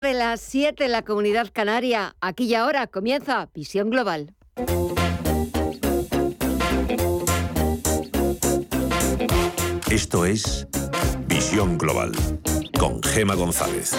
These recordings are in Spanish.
de las 7 en la comunidad canaria. Aquí y ahora comienza Visión Global. Esto es Visión Global con Gema González.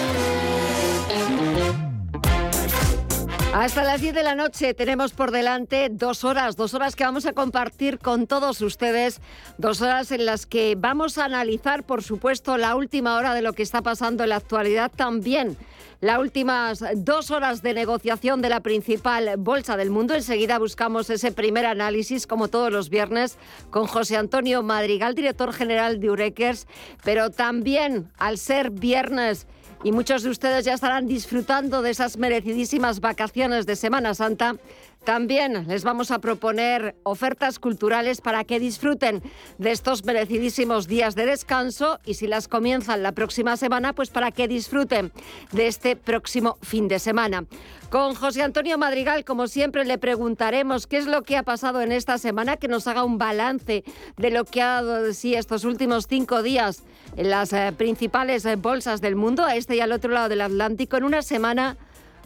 Hasta las 10 de la noche tenemos por delante dos horas, dos horas que vamos a compartir con todos ustedes, dos horas en las que vamos a analizar, por supuesto, la última hora de lo que está pasando en la actualidad también. Las últimas dos horas de negociación de la principal bolsa del mundo. Enseguida buscamos ese primer análisis, como todos los viernes, con José Antonio Madrigal, director general de Urequers. Pero también, al ser viernes y muchos de ustedes ya estarán disfrutando de esas merecidísimas vacaciones de Semana Santa. También les vamos a proponer ofertas culturales para que disfruten de estos merecidísimos días de descanso y si las comienzan la próxima semana, pues para que disfruten de este próximo fin de semana. Con José Antonio Madrigal, como siempre, le preguntaremos qué es lo que ha pasado en esta semana, que nos haga un balance de lo que ha dado de sí estos últimos cinco días en las eh, principales eh, bolsas del mundo, a este y al otro lado del Atlántico, en una semana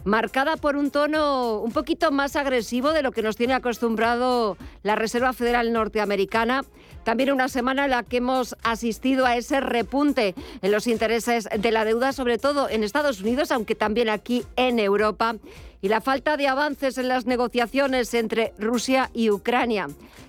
marcada por un tono un poquito más agresivo de lo que nos tiene acostumbrado la Reserva Federal Norteamericana. También una semana en la que hemos asistido a ese repunte en los intereses de la deuda, sobre todo en Estados Unidos, aunque también aquí en Europa, y la falta de avances en las negociaciones entre Rusia y Ucrania.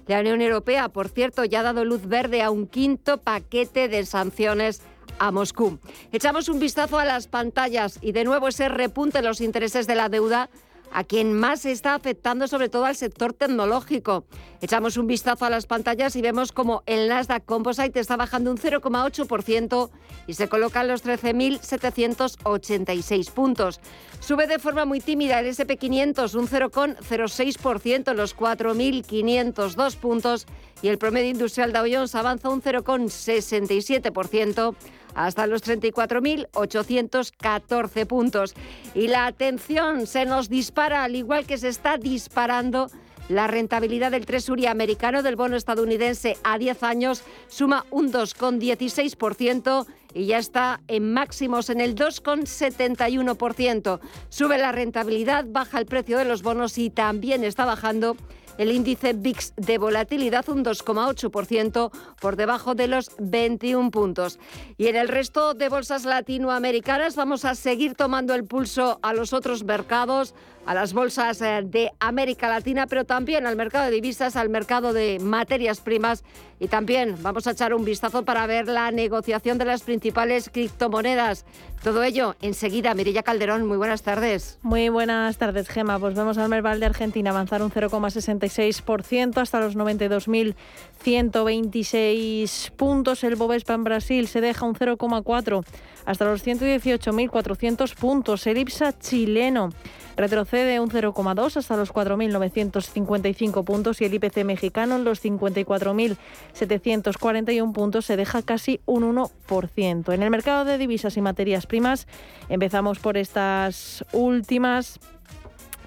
La Unión Europea, por cierto, ya ha dado luz verde a un quinto paquete de sanciones a Moscú. Echamos un vistazo a las pantallas y de nuevo ese repunte en los intereses de la deuda a quien más está afectando sobre todo al sector tecnológico. Echamos un vistazo a las pantallas y vemos como el Nasdaq Composite está bajando un 0,8% y se coloca en los 13.786 puntos. Sube de forma muy tímida el SP500 un 0,06% en los 4.502 puntos y el promedio industrial Dow Jones avanza un 0,67% hasta los 34.814 puntos. Y la atención se nos dispara, al igual que se está disparando la rentabilidad del Treasury americano del bono estadounidense a 10 años suma un 2,16% y ya está en máximos en el 2,71%. Sube la rentabilidad, baja el precio de los bonos y también está bajando el índice VIX de volatilidad un 2,8% por debajo de los 21 puntos. Y en el resto de bolsas latinoamericanas vamos a seguir tomando el pulso a los otros mercados a las bolsas eh, de América Latina, pero también al mercado de divisas, al mercado de materias primas y también vamos a echar un vistazo para ver la negociación de las principales criptomonedas. Todo ello enseguida. Mirilla Calderón, muy buenas tardes. Muy buenas tardes, Gema. Pues vemos al Merval de Argentina avanzar un 0,66% hasta los 92.126 puntos. El Bovespa en Brasil se deja un 0,4% hasta los 118.400 puntos. El IPSA chileno retrocede un 0,2 hasta los 4.955 puntos y el IPC mexicano en los 54.741 puntos se deja casi un 1%. En el mercado de divisas y materias primas empezamos por estas últimas,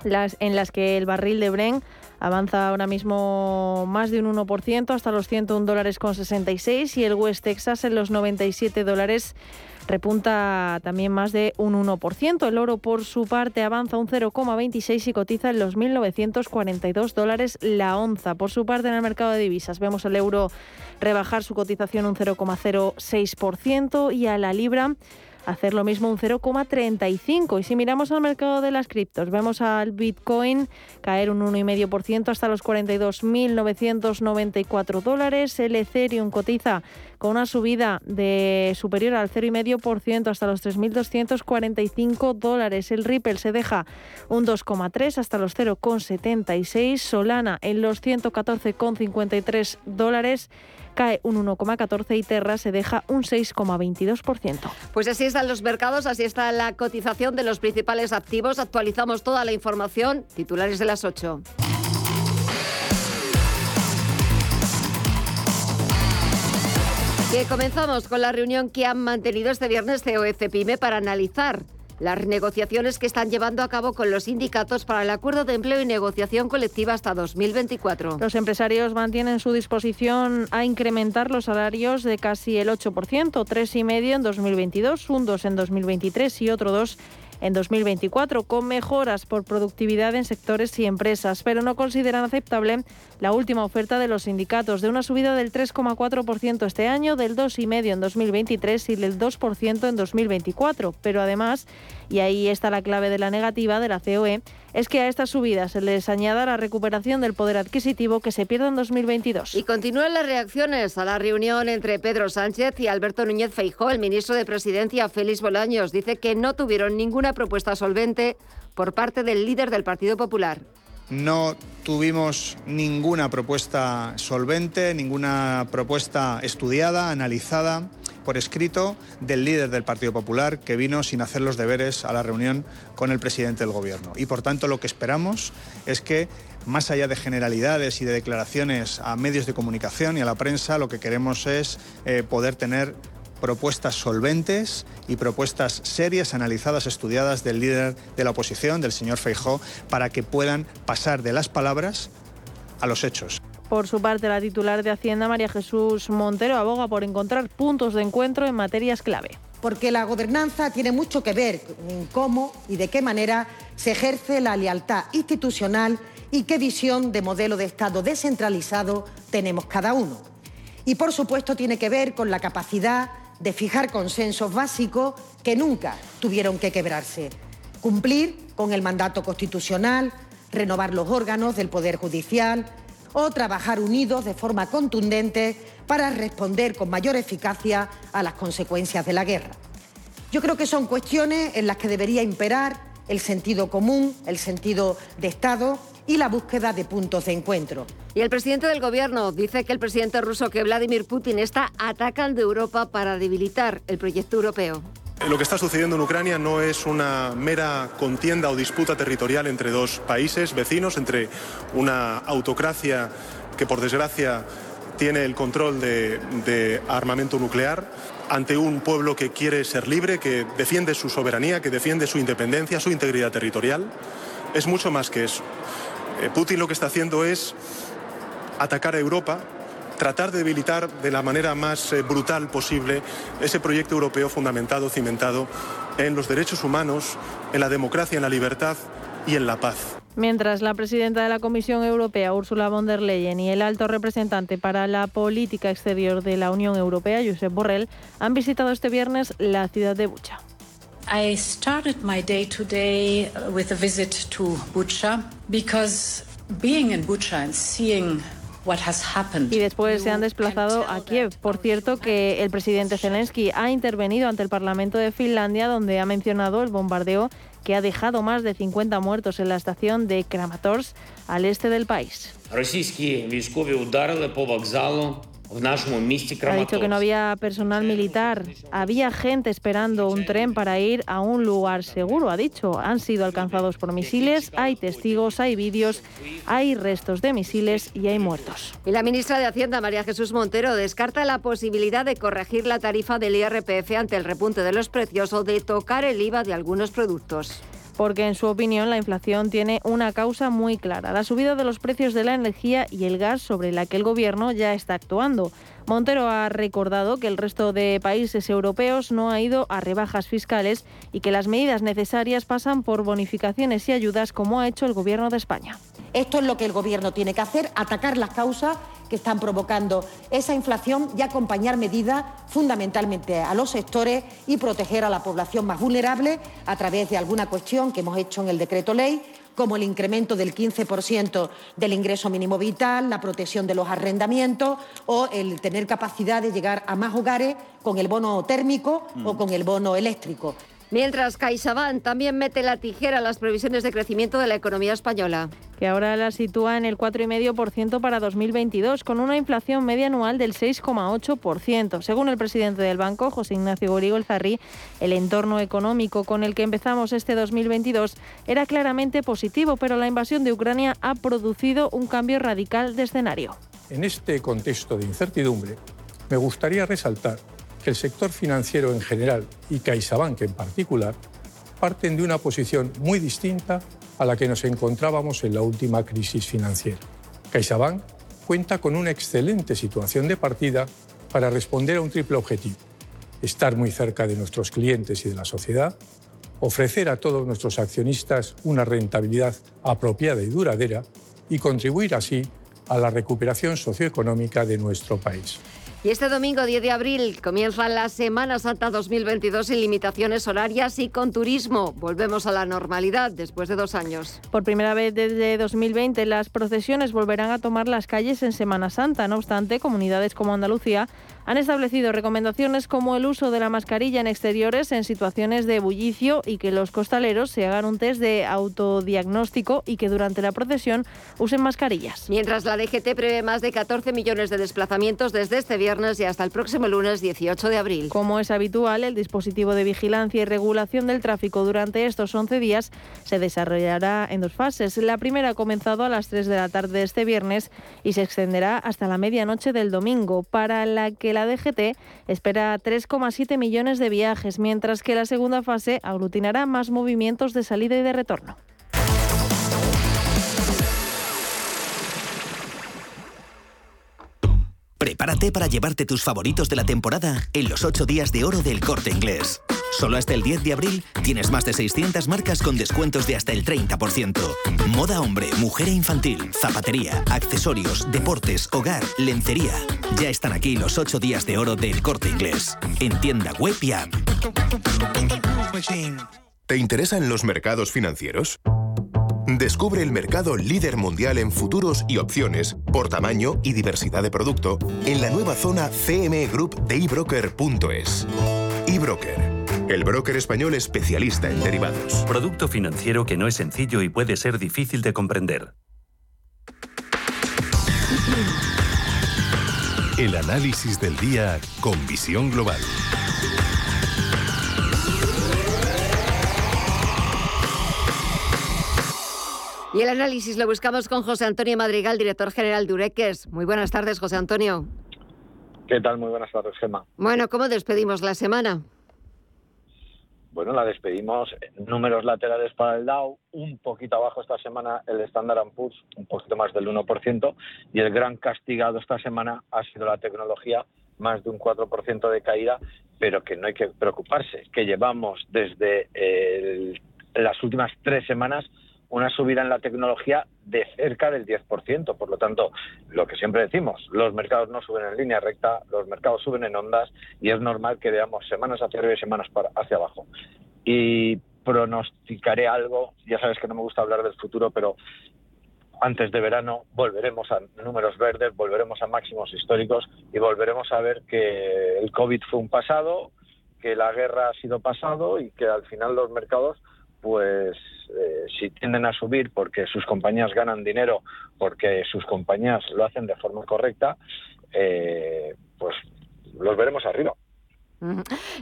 las, en las que el barril de Bren avanza ahora mismo más de un 1% hasta los 101 dólares con 66 y el West Texas en los 97 dólares repunta también más de un 1%. El oro, por su parte, avanza un 0,26 y cotiza en los 1.942 dólares la onza. Por su parte, en el mercado de divisas, vemos el euro rebajar su cotización un 0,06% y a la libra hacer lo mismo un 0,35. Y si miramos al mercado de las criptos, vemos al Bitcoin caer un 1,5% hasta los 42.994 dólares. El Ethereum cotiza con una subida de superior al 0,5% hasta los 3.245 dólares. El Ripple se deja un 2,3 hasta los 0,76. Solana en los 114,53 dólares cae un 1,14 y Terra se deja un 6,22%. Pues así están los mercados, así está la cotización de los principales activos. Actualizamos toda la información. Titulares de las 8. Que comenzamos con la reunión que han mantenido este viernes COF PYME para analizar las negociaciones que están llevando a cabo con los sindicatos para el acuerdo de empleo y negociación colectiva hasta 2024. Los empresarios mantienen su disposición a incrementar los salarios de casi el 8%, 3,5% en 2022, un 2% en 2023 y otro 2% en 2024, con mejoras por productividad en sectores y empresas, pero no consideran aceptable la última oferta de los sindicatos de una subida del 3,4% este año, del 2,5% en 2023 y del 2% en 2024. Pero además, y ahí está la clave de la negativa de la COE, es que a estas subidas se les añada la recuperación del poder adquisitivo que se pierde en 2022. Y continúan las reacciones a la reunión entre Pedro Sánchez y Alberto Núñez Feijó. El ministro de Presidencia, Félix Bolaños, dice que no tuvieron ninguna propuesta solvente por parte del líder del Partido Popular. No tuvimos ninguna propuesta solvente, ninguna propuesta estudiada, analizada por escrito del líder del Partido Popular que vino sin hacer los deberes a la reunión con el presidente del Gobierno. Y por tanto lo que esperamos es que más allá de generalidades y de declaraciones a medios de comunicación y a la prensa, lo que queremos es eh, poder tener propuestas solventes y propuestas serias, analizadas, estudiadas del líder de la oposición, del señor Feijó, para que puedan pasar de las palabras a los hechos. Por su parte, la titular de Hacienda, María Jesús Montero, aboga por encontrar puntos de encuentro en materias clave. Porque la gobernanza tiene mucho que ver con cómo y de qué manera se ejerce la lealtad institucional y qué visión de modelo de Estado descentralizado tenemos cada uno. Y por supuesto tiene que ver con la capacidad de fijar consensos básicos que nunca tuvieron que quebrarse. Cumplir con el mandato constitucional, renovar los órganos del Poder Judicial, o trabajar unidos de forma contundente para responder con mayor eficacia a las consecuencias de la guerra. Yo creo que son cuestiones en las que debería imperar el sentido común, el sentido de Estado y la búsqueda de puntos de encuentro. Y el presidente del gobierno dice que el presidente ruso, que Vladimir Putin, está atacando Europa para debilitar el proyecto europeo. Lo que está sucediendo en Ucrania no es una mera contienda o disputa territorial entre dos países vecinos, entre una autocracia que por desgracia tiene el control de, armamento nuclear ante un pueblo que quiere ser libre, que defiende su soberanía, que defiende su independencia, su integridad territorial. Es mucho más que eso. Eh, Putin lo que está haciendo es atacar a Europa tratar de debilitar de la manera más eh, brutal posible ese proyecto europeo fundamentado, cimentado en los derechos humanos, en la democracia, en la libertad y en la paz. Mientras la presidenta de la Comisión Europea, Ursula von der Leyen, y el alto representante para la política exterior de la Unión Europea, Josep Borrell, han visitado este viernes la ciudad de Bucha. I started my day today with a visit to Bucha because being in Bucha and seeing y después se han desplazado a Kiev. Por cierto, que el presidente Zelensky ha intervenido ante el Parlamento de Finlandia, donde ha mencionado el bombardeo que ha dejado más de 50 muertos en la estación de Kramatorsk, al este del país. Ha dicho que no había personal militar, había gente esperando un tren para ir a un lugar seguro, ha dicho. Han sido alcanzados por misiles, hay testigos, hay vídeos, hay restos de misiles y hay muertos. Y la ministra de Hacienda, María Jesús Montero, descarta la posibilidad de corregir la tarifa del IRPF ante el repunte de los precios o de tocar el IVA de algunos productos porque en su opinión la inflación tiene una causa muy clara, la subida de los precios de la energía y el gas sobre la que el gobierno ya está actuando. Montero ha recordado que el resto de países europeos no ha ido a rebajas fiscales y que las medidas necesarias pasan por bonificaciones y ayudas como ha hecho el Gobierno de España. Esto es lo que el Gobierno tiene que hacer, atacar las causas que están provocando esa inflación y acompañar medidas fundamentalmente a los sectores y proteger a la población más vulnerable a través de alguna cuestión que hemos hecho en el decreto ley como el incremento del 15% del ingreso mínimo vital, la protección de los arrendamientos o el tener capacidad de llegar a más hogares con el bono térmico o mm. con el bono eléctrico. Mientras CaixaBank también mete la tijera a las previsiones de crecimiento de la economía española. Que ahora la sitúa en el 4,5% para 2022, con una inflación media anual del 6,8%. Según el presidente del banco, José Ignacio Gorigo El Zarri, el entorno económico con el que empezamos este 2022 era claramente positivo, pero la invasión de Ucrania ha producido un cambio radical de escenario. En este contexto de incertidumbre, me gustaría resaltar que el sector financiero en general y CaixaBank en particular parten de una posición muy distinta a la que nos encontrábamos en la última crisis financiera. CaixaBank cuenta con una excelente situación de partida para responder a un triple objetivo. Estar muy cerca de nuestros clientes y de la sociedad, ofrecer a todos nuestros accionistas una rentabilidad apropiada y duradera y contribuir así a la recuperación socioeconómica de nuestro país. Y este domingo 10 de abril comienza la Semana Santa 2022 sin limitaciones horarias y con turismo. Volvemos a la normalidad después de dos años. Por primera vez desde 2020 las procesiones volverán a tomar las calles en Semana Santa. No obstante, comunidades como Andalucía han establecido recomendaciones como el uso de la mascarilla en exteriores en situaciones de bullicio y que los costaleros se hagan un test de autodiagnóstico y que durante la procesión usen mascarillas. Mientras la DGT prevé más de 14 millones de desplazamientos desde este viernes y hasta el próximo lunes 18 de abril. Como es habitual, el dispositivo de vigilancia y regulación del tráfico durante estos 11 días se desarrollará en dos fases. La primera ha comenzado a las 3 de la tarde de este viernes y se extenderá hasta la medianoche del domingo, para la que la DGT espera 3,7 millones de viajes, mientras que la segunda fase aglutinará más movimientos de salida y de retorno. Prepárate para llevarte tus favoritos de la temporada en los 8 días de oro del corte inglés. Solo hasta el 10 de abril tienes más de 600 marcas con descuentos de hasta el 30%. Moda hombre, mujer e infantil, zapatería, accesorios, deportes, hogar, lencería. Ya están aquí los 8 días de oro del corte inglés. En tienda web y app. ¿Te interesan los mercados financieros? Descubre el mercado líder mundial en futuros y opciones por tamaño y diversidad de producto en la nueva zona CME Group de ebroker.es. eBroker, el broker español especialista en derivados. Producto financiero que no es sencillo y puede ser difícil de comprender. El análisis del día con visión global. Y el análisis lo buscamos con José Antonio Madrigal, director general de Ureques. Muy buenas tardes, José Antonio. ¿Qué tal? Muy buenas tardes, Gemma. Bueno, ¿cómo despedimos la semana? Bueno, la despedimos números laterales para el Dow, un poquito abajo esta semana el Standard Poor's, un poquito más del 1%, y el gran castigado esta semana ha sido la tecnología, más de un 4% de caída, pero que no hay que preocuparse, que llevamos desde el, las últimas tres semanas una subida en la tecnología de cerca del 10%. Por lo tanto, lo que siempre decimos, los mercados no suben en línea recta, los mercados suben en ondas y es normal que veamos semanas hacia arriba y semanas hacia abajo. Y pronosticaré algo, ya sabes que no me gusta hablar del futuro, pero antes de verano volveremos a números verdes, volveremos a máximos históricos y volveremos a ver que el COVID fue un pasado, que la guerra ha sido pasado y que al final los mercados pues eh, si tienden a subir porque sus compañías ganan dinero, porque sus compañías lo hacen de forma correcta, eh, pues los veremos arriba.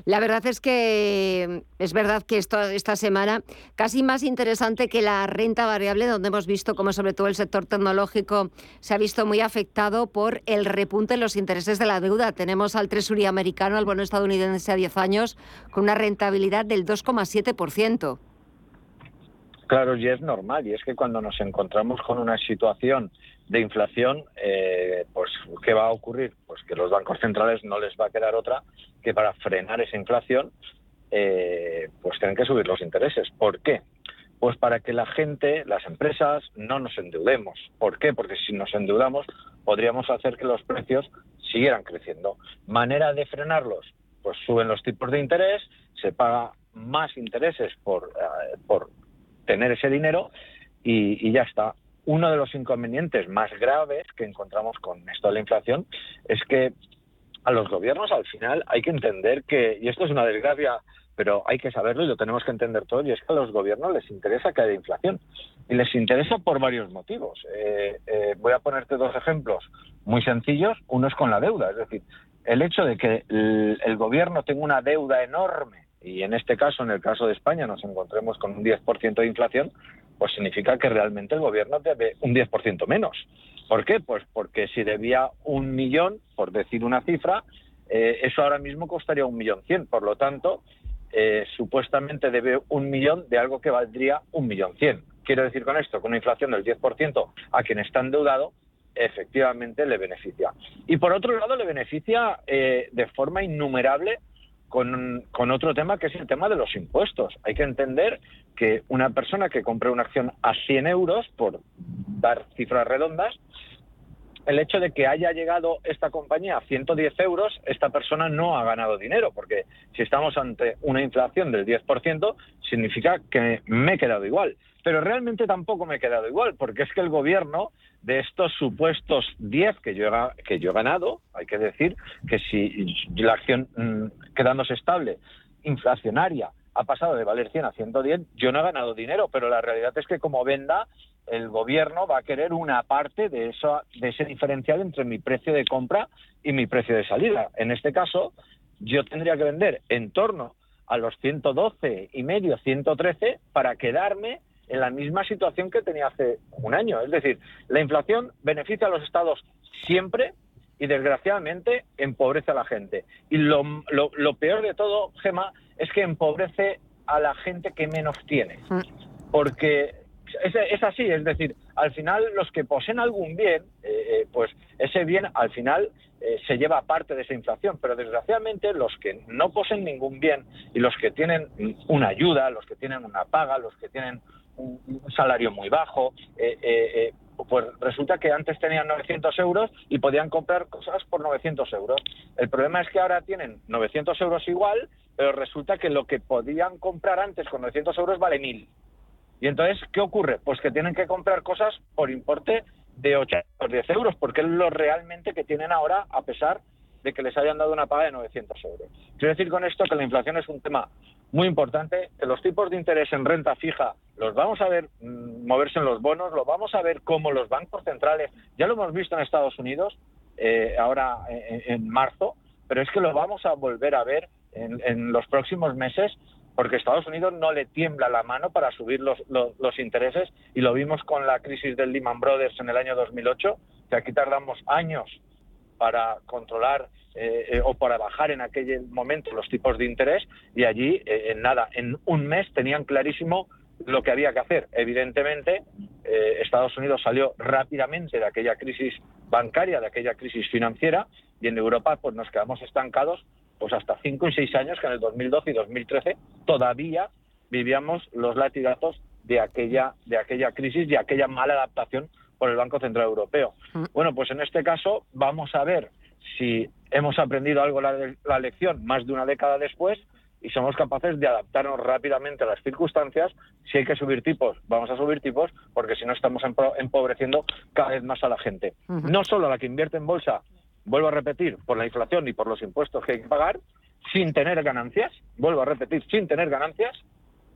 La verdad es que es verdad que esto, esta semana casi más interesante que la renta variable, donde hemos visto como sobre todo el sector tecnológico se ha visto muy afectado por el repunte en los intereses de la deuda. Tenemos al Tresuría americano, al bono estadounidense a 10 años, con una rentabilidad del 2,7%. Claro, y es normal, y es que cuando nos encontramos con una situación de inflación, eh, pues ¿qué va a ocurrir? Pues que los bancos centrales no les va a quedar otra que para frenar esa inflación, eh, pues tienen que subir los intereses. ¿Por qué? Pues para que la gente, las empresas, no nos endeudemos. ¿Por qué? Porque si nos endeudamos podríamos hacer que los precios siguieran creciendo. ¿Manera de frenarlos? Pues suben los tipos de interés, se paga más intereses por, eh, por tener ese dinero y, ya está. Uno de los inconvenientes más graves que encontramos con esto de la inflación es que a los gobiernos al final hay que entender que, y esto es una desgracia, pero hay que saberlo y lo tenemos que entender todos, y es que a los gobiernos les interesa que haya inflación. Y les interesa por varios motivos. Eh, eh, voy a ponerte dos ejemplos muy sencillos. Uno es con la deuda, es decir, el hecho de que el gobierno tenga una deuda enorme y en este caso, en el caso de España, nos encontremos con un 10% de inflación, pues significa que realmente el gobierno debe un 10% menos. ¿Por qué? Pues porque si debía un millón, por decir una cifra, eh, eso ahora mismo costaría un millón cien. Por lo tanto, eh, supuestamente debe un millón de algo que valdría un millón cien. Quiero decir con esto, con una inflación del 10% a quien está endeudado, efectivamente le beneficia. Y por otro lado, le beneficia eh, de forma innumerable con, con, otro tema que es el tema de los impuestos. Hay que entender que una persona que compre una acción a 100 euros, por dar cifras redondas, el hecho de que haya llegado esta compañía a 110 euros, esta persona no ha ganado dinero, porque si estamos ante una inflación del 10%, significa que me he quedado igual. Pero realmente tampoco me he quedado igual, porque es que el gobierno de estos supuestos 10 que yo, he, que yo he ganado, hay que decir que si la acción mm, quedándose estable, inflacionaria, ha pasado de valer 100 a 110, yo no he ganado dinero, pero la realidad es que como venda el gobierno va a querer una parte de, eso, de ese diferencial entre mi precio de compra y mi precio de salida. En este caso, yo tendría que vender en torno a los 112 y medio, 113 para quedarme en la misma situación que tenía hace un año. Es decir, la inflación beneficia a los estados siempre y desgraciadamente empobrece a la gente. Y lo, lo peor de todo, Gema, es que empobrece a la gente que menos tiene. Mm. Porque es, así, es decir, al final los que poseen algún bien, eh, eh, pues ese bien al final eh, se lleva parte de esa inflación, pero desgraciadamente los que no poseen ningún bien y los que tienen una ayuda, los que tienen una paga, los que tienen un, salario muy bajo, pues resulta que antes tenían 900 euros y podían comprar cosas por 900 euros. El problema es que ahora tienen 900 euros igual, pero resulta que lo que podían comprar antes con 900 euros vale 1000. Y entonces, ¿qué ocurre? Pues que tienen que comprar cosas por importe de 8 o 10 euros, porque es lo realmente que tienen ahora, a pesar de que les hayan dado una paga de 900 euros. Quiero decir con esto que la inflación es un tema muy importante, los tipos de interés en renta fija los vamos a ver mm, moverse en los bonos, lo vamos a ver como los bancos centrales, ya lo hemos visto en Estados Unidos, eh, ahora en, marzo, pero es que lo vamos a volver a ver en, los próximos meses porque Estados Unidos no le tiembla la mano para subir los, los, intereses y lo vimos con la crisis del Lehman Brothers en el año 2008, que aquí tardamos años para controlar eh, eh, o para bajar en aquel momento los tipos de interés y allí eh, en nada, en un mes tenían clarísimo lo que había que hacer. Evidentemente, Estados Unidos salió rápidamente de aquella crisis bancaria, de aquella crisis financiera, y en Europa pues nos quedamos estancados pues hasta 5 y 6 años que en el 2012 y 2013 todavía vivíamos los latigazos de aquella, de aquella crisis y aquella mala adaptación por el Banco Central Europeo. Mm. Bueno, pues en este caso vamos a ver si hemos aprendido algo la, la lección más de una década después y somos capaces de adaptarnos rápidamente a las circunstancias. Si hay que subir tipos, vamos a subir tipos, porque si no estamos empobreciendo cada vez más a la gente. No solo a la que invierte en bolsa, vuelvo a repetir, por la inflación y por los impuestos que hay que pagar, sin tener ganancias, vuelvo a repetir, sin tener ganancias,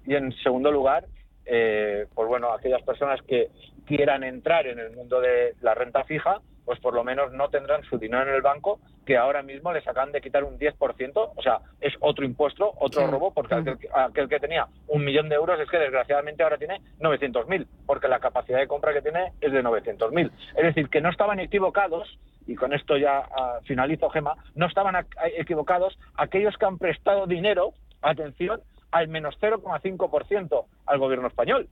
y en segundo lugar, eh, pues bueno, aquellas personas que quieran entrar en el mundo de la renta fija, pues por lo menos no tendrán su dinero en el banco, que ahora mismo les acaban de quitar un 10%, o sea, es otro impuesto, otro robo, porque aquel, aquel, que tenía un millón de euros es que desgraciadamente ahora tiene 900.000, porque la capacidad de compra que tiene es de 900.000. Es decir, que no estaban equivocados y con esto ya ah, finalizo, Gema, no estaban equivocados aquellos que han prestado dinero, atención, al menos 0,5% al gobierno español.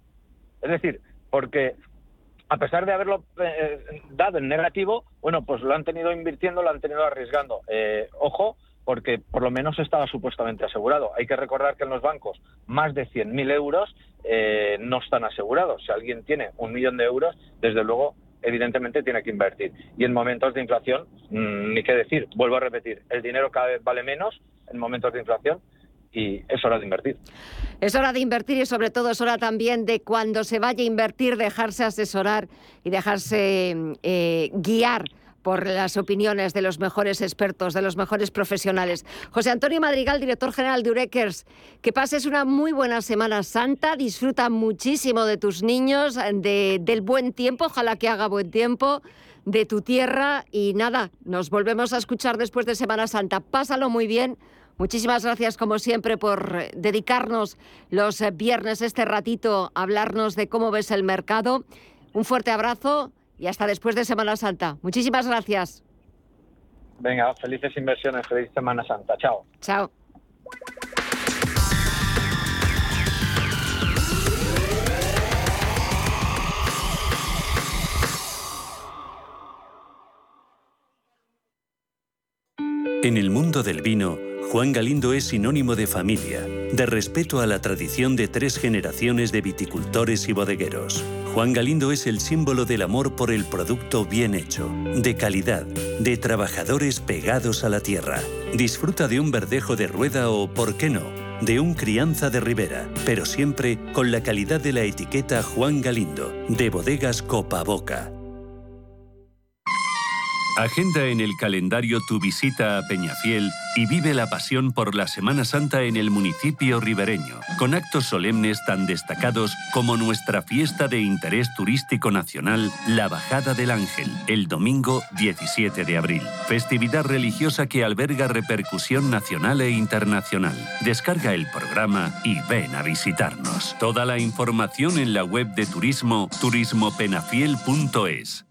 Es decir, porque a pesar de haberlo eh, dado en negativo, bueno, pues lo han tenido invirtiendo, lo han tenido arriesgando. Eh, ojo, porque por lo menos estaba supuestamente asegurado. Hay que recordar que en los bancos más de 100.000 euros eh, no están asegurados. Si alguien tiene un millón de euros, desde luego evidentemente tiene que invertir. Y en momentos de inflación, mm, ni qué decir, vuelvo a repetir, el dinero cada vez vale menos en momentos de inflación y es hora de invertir. Es hora de invertir y sobre todo es hora también de cuando se vaya a invertir dejarse asesorar y dejarse eh, guiar por las opiniones de los mejores expertos, de los mejores profesionales. José Antonio Madrigal, director general de Ureckers, que pases una muy buena Semana Santa, disfruta muchísimo de tus niños, del buen tiempo, ojalá que haga buen tiempo, de tu tierra y nada, nos volvemos a escuchar después de Semana Santa. Pásalo muy bien. Muchísimas gracias, como siempre, por dedicarnos los viernes este ratito a hablarnos de cómo ves el mercado. Un fuerte abrazo y hasta después de Semana Santa. Muchísimas gracias. Venga, felices inversiones, feliz Semana Santa. Chao. Chao. En el mundo del vino, Juan Galindo es sinónimo de familia, de respeto a la tradición de tres generaciones de viticultores y bodegueros. Juan Galindo es el símbolo del amor por el producto bien hecho, de calidad, de trabajadores pegados a la tierra. Disfruta de un verdejo de rueda o, por qué no, de un crianza de ribera, pero siempre con la calidad de la etiqueta Juan Galindo, de bodegas Copa Boca. Agenda en el calendario tu visita a Peñafiel y vive la pasión por la Semana Santa en el municipio ribereño, con actos solemnes tan destacados como nuestra fiesta de interés turístico nacional, la Bajada del Ángel, el domingo 17 de abril. Festividad religiosa que alberga repercusión nacional e internacional. Descarga el programa y ven a visitarnos. Toda la información en la web de turismo turismopenafiel.es.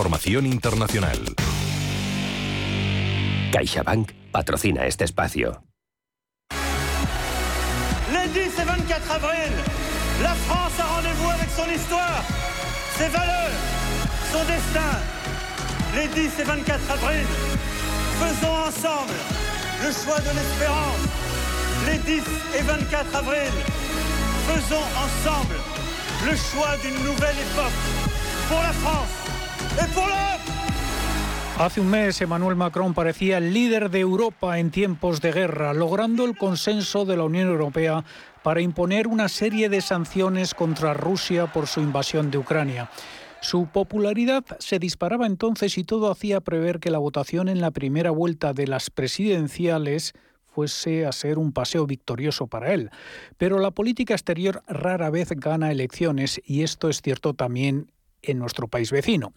Información internacional. CaixaBank patrocina este espacio. Les 10 et 24 avril, la France a rendez-vous avec son histoire, ses valeurs, son destin. Les 10 et 24 avril, faisons ensemble le choix de l'espérance. Les 10 et 24 avril, faisons ensemble le choix d'une nouvelle époque pour la France. Hace un mes Emmanuel Macron parecía el líder de Europa en tiempos de guerra, logrando el consenso de la Unión Europea para imponer una serie de sanciones contra Rusia por su invasión de Ucrania. Su popularidad se disparaba entonces y todo hacía prever que la votación en la primera vuelta de las presidenciales fuese a ser un paseo victorioso para él. Pero la política exterior rara vez gana elecciones y esto es cierto también en nuestro país vecino.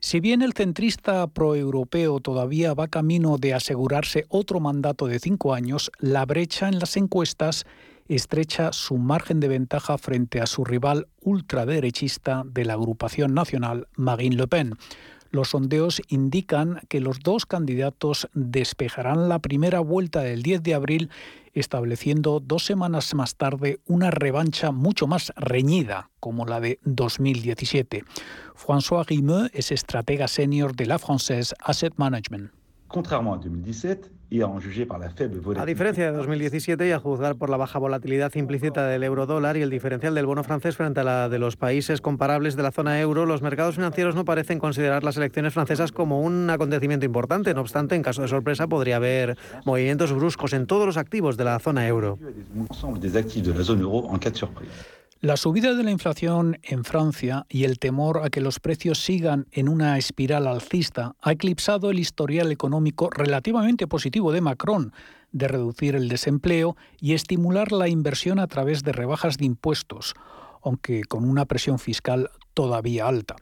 Si bien el centrista proeuropeo todavía va camino de asegurarse otro mandato de cinco años, la brecha en las encuestas estrecha su margen de ventaja frente a su rival ultraderechista de la agrupación nacional, Marine Le Pen. Los sondeos indican que los dos candidatos despejarán la primera vuelta del 10 de abril estableciendo dos semanas más tarde una revancha mucho más reñida, como la de 2017. François Rimeux es estratega senior de la Française Asset Management. Contrairement à 2017, a diferencia de 2017 y a juzgar por la baja volatilidad implícita del euro dólar y el diferencial del bono francés frente a la de los países comparables de la zona euro, los mercados financieros no parecen considerar las elecciones francesas como un acontecimiento importante. No obstante, en caso de sorpresa, podría haber movimientos bruscos en todos los activos de la zona euro. La subida de la inflación en Francia y el temor a que los precios sigan en una espiral alcista ha eclipsado el historial económico relativamente positivo de Macron de reducir el desempleo y estimular la inversión a través de rebajas de impuestos, aunque con una presión fiscal todavía alta.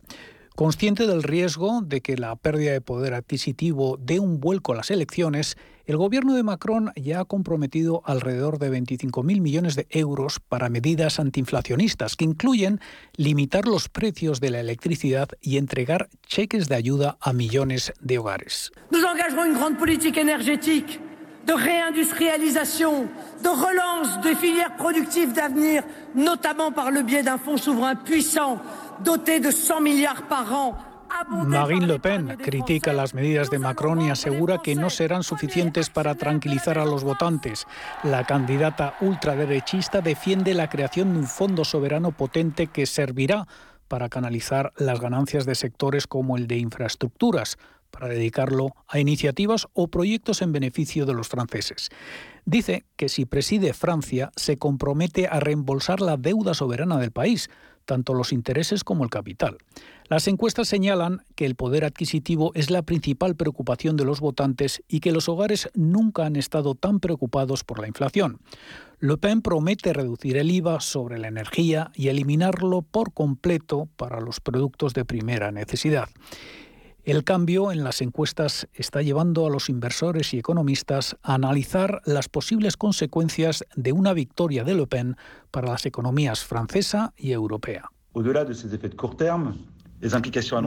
Consciente del riesgo de que la pérdida de poder adquisitivo dé un vuelco a las elecciones, el gobierno de Macron ya ha comprometido alrededor de 25.000 millones de euros para medidas antiinflacionistas que incluyen limitar los precios de la electricidad y entregar cheques de ayuda a millones de hogares. Nous engagerons une grande politique énergétique de réindustrialisation, de relance de filières productives d'avenir, notamment par le biais d'un fonds souverain puissant doté de 100 millards par an. Marine Le Pen critica las medidas de Macron y asegura que no serán suficientes para tranquilizar a los votantes. La candidata ultraderechista defiende la creación de un fondo soberano potente que servirá para canalizar las ganancias de sectores como el de infraestructuras, para dedicarlo a iniciativas o proyectos en beneficio de los franceses. Dice que si preside Francia se compromete a reembolsar la deuda soberana del país, tanto los intereses como el capital. Las encuestas señalan que el poder adquisitivo es la principal preocupación de los votantes y que los hogares nunca han estado tan preocupados por la inflación. Le Pen promete reducir el IVA sobre la energía y eliminarlo por completo para los productos de primera necesidad. El cambio en las encuestas está llevando a los inversores y economistas a analizar las posibles consecuencias de una victoria de Le Pen para las economías francesa y europea.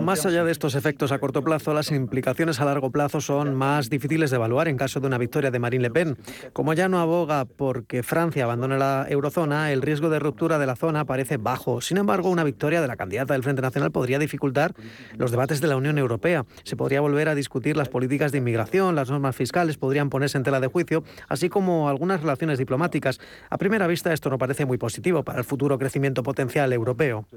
Más allá de estos efectos a corto plazo, las implicaciones a largo plazo son más difíciles de evaluar en caso de una victoria de Marine Le Pen. Como ya no aboga porque Francia abandone la eurozona, el riesgo de ruptura de la zona parece bajo. Sin embargo, una victoria de la candidata del Frente Nacional podría dificultar los debates de la Unión Europea. Se podría volver a discutir las políticas de inmigración, las normas fiscales podrían ponerse en tela de juicio, así como algunas relaciones diplomáticas. A primera vista, esto no parece muy positivo para el futuro crecimiento potencial europeo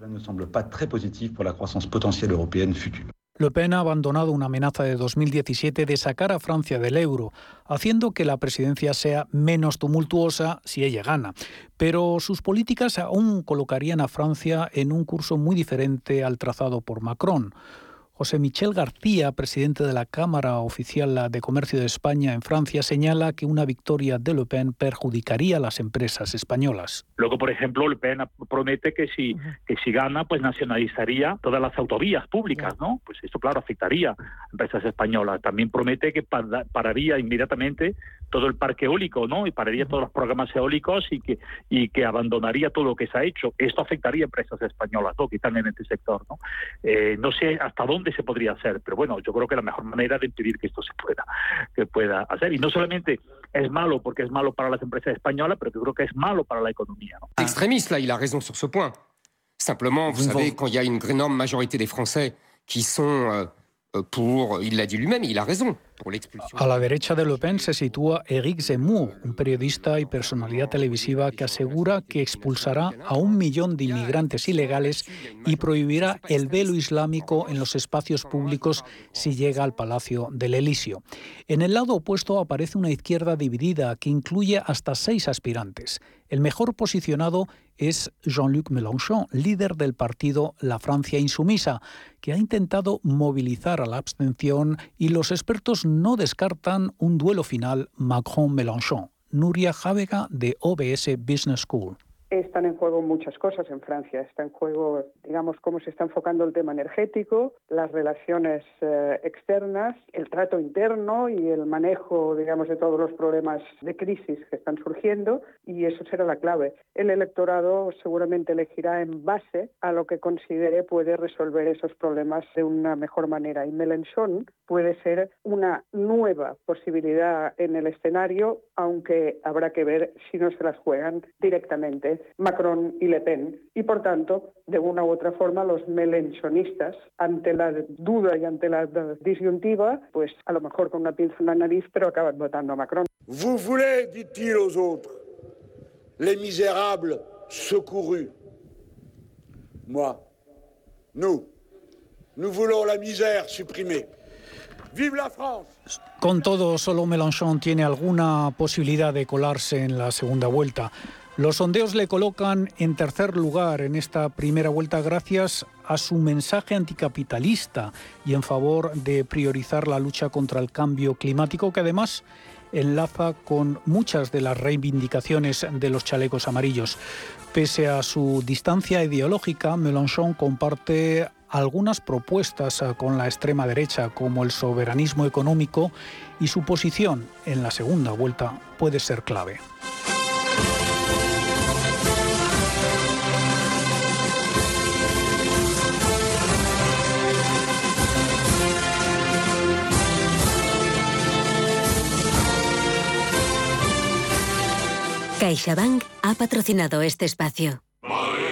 future. Le Pen ha abandonado una amenaza de 2017 de sacar a Francia del euro, haciendo que la presidencia sea menos tumultuosa si ella gana. Pero sus políticas aún colocarían a Francia en un curso muy diferente al trazado por Macron. José Michel García, presidente de la Cámara Oficial de Comercio de España en Francia, señala que una victoria de Le Pen perjudicaría a las empresas españolas. Luego, por ejemplo, Le Pen promete que si, que si gana, pues nacionalizaría todas las autovías públicas, ¿no? Pues esto, claro, afectaría a empresas españolas. También promete que pararía inmediatamente todo el parque eólico, ¿no? Y pararía todos los programas eólicos y que, y que abandonaría todo lo que se ha hecho. Esto afectaría a empresas españolas, ¿no? Que están en este sector, ¿no? Eh, no sé hasta dónde se podría hacer, pero bueno, yo creo que la mejor manera de impedir que esto se pueda, que pueda hacer. Y no solamente es malo porque es malo para las empresas españolas, pero yo creo que es malo para la economía. ¿no? Extrémiste, là, il a raison sur ce point. Simplement, vous savez, quand il y a une énorme majorité des Français qui sont euh, Euh, pour, il l'a dit lui-même, il a raison. A la derecha de Le Pen se sitúa Eric Zemmour, un periodista y personalidad televisiva que asegura que expulsará a un millón de inmigrantes ilegales y prohibirá el velo islámico en los espacios públicos si llega al Palacio del Elíseo. En el lado opuesto aparece una izquierda dividida que incluye hasta seis aspirantes. El mejor posicionado es Jean-Luc Mélenchon, líder del partido La Francia Insumisa, que ha intentado movilizar a la abstención y los expertos no descartan un duelo final Macron-Mélenchon. Nuria Javega de OBS Business School. Están en juego muchas cosas en Francia. Está en juego, digamos, cómo se está enfocando el tema energético, las relaciones eh, externas, el trato interno y el manejo, digamos, de todos los problemas de crisis que están surgiendo. Y eso será la clave. El electorado seguramente elegirá en base a lo que considere puede resolver esos problemas de una mejor manera. Y Mélenchon puede ser una nueva posibilidad en el escenario, aunque habrá que ver si no se las juegan directamente Macron y Le Pen. Y por tanto, de una u otra forma, los melenchonistas, ante la duda y ante la disyuntiva, pues a lo mejor con una pinza en la nariz, pero acaban votando a Macron. Vous voulez, dit-il aux autres, les misérables secourus. Moi, nous, nous voulons la misère supprimée. ¡Vive la France! Con todo, solo Mélenchon tiene alguna posibilidad de colarse en la segunda vuelta. Los sondeos le colocan en tercer lugar en esta primera vuelta gracias a su mensaje anticapitalista y en favor de priorizar la lucha contra el cambio climático, que además enlaza con muchas de las reivindicaciones de los chalecos amarillos. Pese a su distancia ideológica, Mélenchon comparte algunas propuestas con la extrema derecha, como el soberanismo económico, y su posición en la segunda vuelta puede ser clave. CaixaBank ha patrocinado este espacio.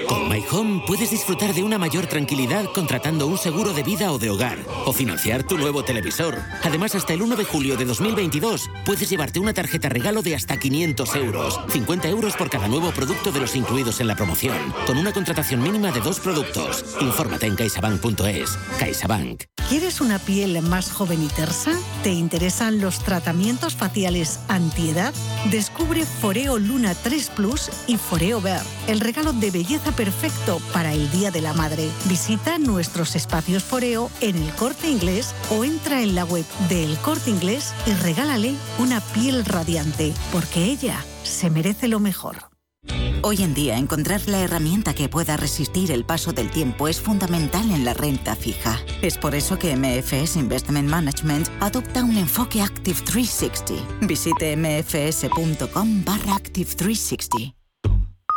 Con My Home puedes disfrutar de una mayor tranquilidad contratando un seguro de vida o de hogar o financiar tu nuevo televisor. Además, hasta el 1 de julio de 2022 puedes llevarte una tarjeta regalo de hasta 500 euros, 50 euros por cada nuevo producto de los incluidos en la promoción, con una contratación mínima de dos productos. Infórmate en caixabank.es. CaixaBank. ¿Quieres una piel más joven y tersa? ¿Te interesan los tratamientos faciales antiedad? Descubre Foreo Luna 3 Plus y Foreo Ver, el regalo de belleza perfecto para el Día de la Madre. Visita nuestros espacios Foreo en el Corte Inglés o entra en la web del Corte Inglés y regálale una piel radiante, porque ella se merece lo mejor. Hoy en día, encontrar la herramienta que pueda resistir el paso del tiempo es fundamental en la renta fija. Es por eso que MFS Investment Management adopta un enfoque Active 360. Visite mfs.com barra Active 360.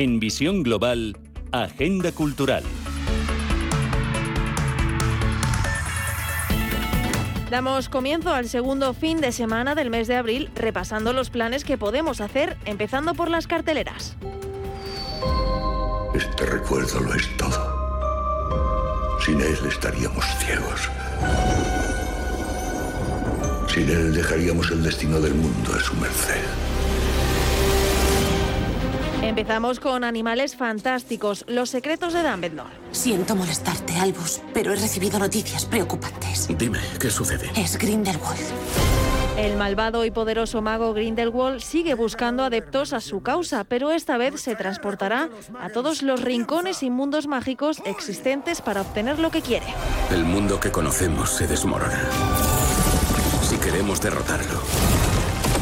En Visión Global, Agenda Cultural. Damos comienzo al segundo fin de semana del mes de abril repasando los planes que podemos hacer, empezando por las carteleras. Este recuerdo lo es todo. Sin él estaríamos ciegos. Sin él dejaríamos el destino del mundo a su merced. Empezamos con Animales Fantásticos, Los Secretos de Dumbledore. Siento molestarte, Albus, pero he recibido noticias preocupantes. Dime, ¿qué sucede? Es Grindelwald. El malvado y poderoso mago Grindelwald sigue buscando adeptos a su causa, pero esta vez se transportará a todos los rincones y mundos mágicos existentes para obtener lo que quiere. El mundo que conocemos se desmorona. Si queremos derrotarlo,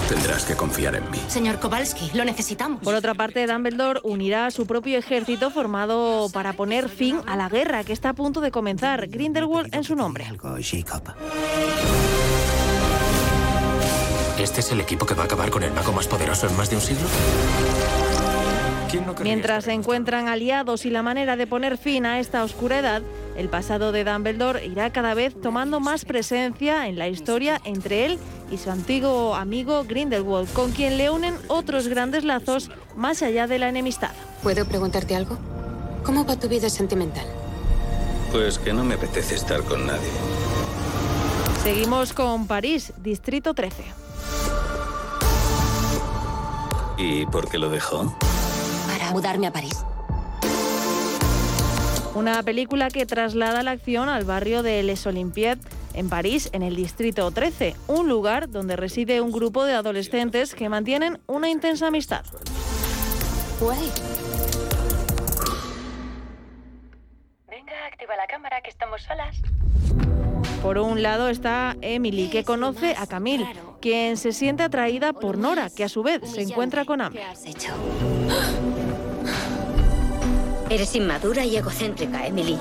tendrás que confiar en mí. Señor Kowalski, lo necesitamos. Por otra parte, Dumbledore unirá a su propio ejército formado para poner fin a la guerra que está a punto de comenzar. Grindelwald en su nombre. ¿Este es el equipo que va a acabar con el mago más poderoso en más de un siglo? Mientras se encuentran aliados y la manera de poner fin a esta oscuridad, el pasado de Dumbledore irá cada vez tomando más presencia en la historia entre él y su antiguo amigo Grindelwald, con quien le unen otros grandes lazos más allá de la enemistad. ¿Puedo preguntarte algo? ¿Cómo va tu vida sentimental? Pues que no me apetece estar con nadie. Seguimos con París, Distrito 13. ¿Y por qué lo dejó? Para mudarme a París. Una película que traslada la acción al barrio de Les Olympiades en París, en el Distrito 13, un lugar donde reside un grupo de adolescentes que mantienen una intensa amistad. Venga, activa la cámara, que estamos solas. Por un lado está Emily, que conoce a Camille, quien se siente atraída por Nora, que a su vez se encuentra con Amber. Eres inmadura y egocéntrica, Emily.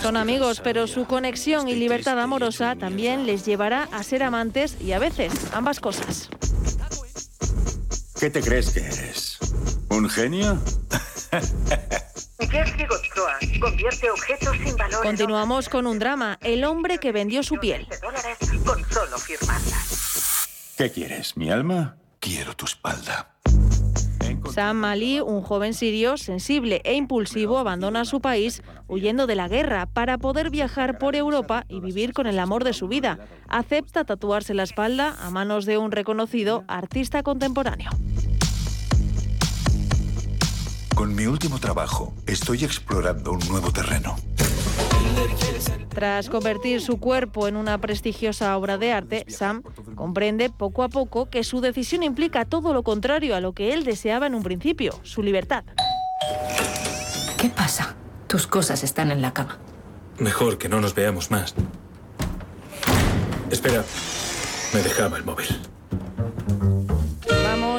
Son amigos, pero su conexión y libertad amorosa también les llevará a ser amantes y a veces ambas cosas. ¿Qué te crees que eres? ¿Un genio? Convierte objetos sin valor Continuamos con un drama, El hombre que vendió su piel. con solo. ¿Qué quieres? ¿Mi alma? Quiero tu espalda. Sam Mali, un joven sirio sensible e impulsivo, abandona su país huyendo de la guerra para poder viajar por Europa y vivir con el amor de su vida. Acepta tatuarse la espalda a manos de un reconocido artista contemporáneo. Con mi último trabajo, estoy explorando un nuevo terreno. Tras convertir su cuerpo en una prestigiosa obra de arte, Sam comprende poco a poco que su decisión implica todo lo contrario a lo que él deseaba en un principio, su libertad. ¿Qué pasa? Tus cosas están en la cama. Mejor que no nos veamos más. Espera, me dejaba el móvil.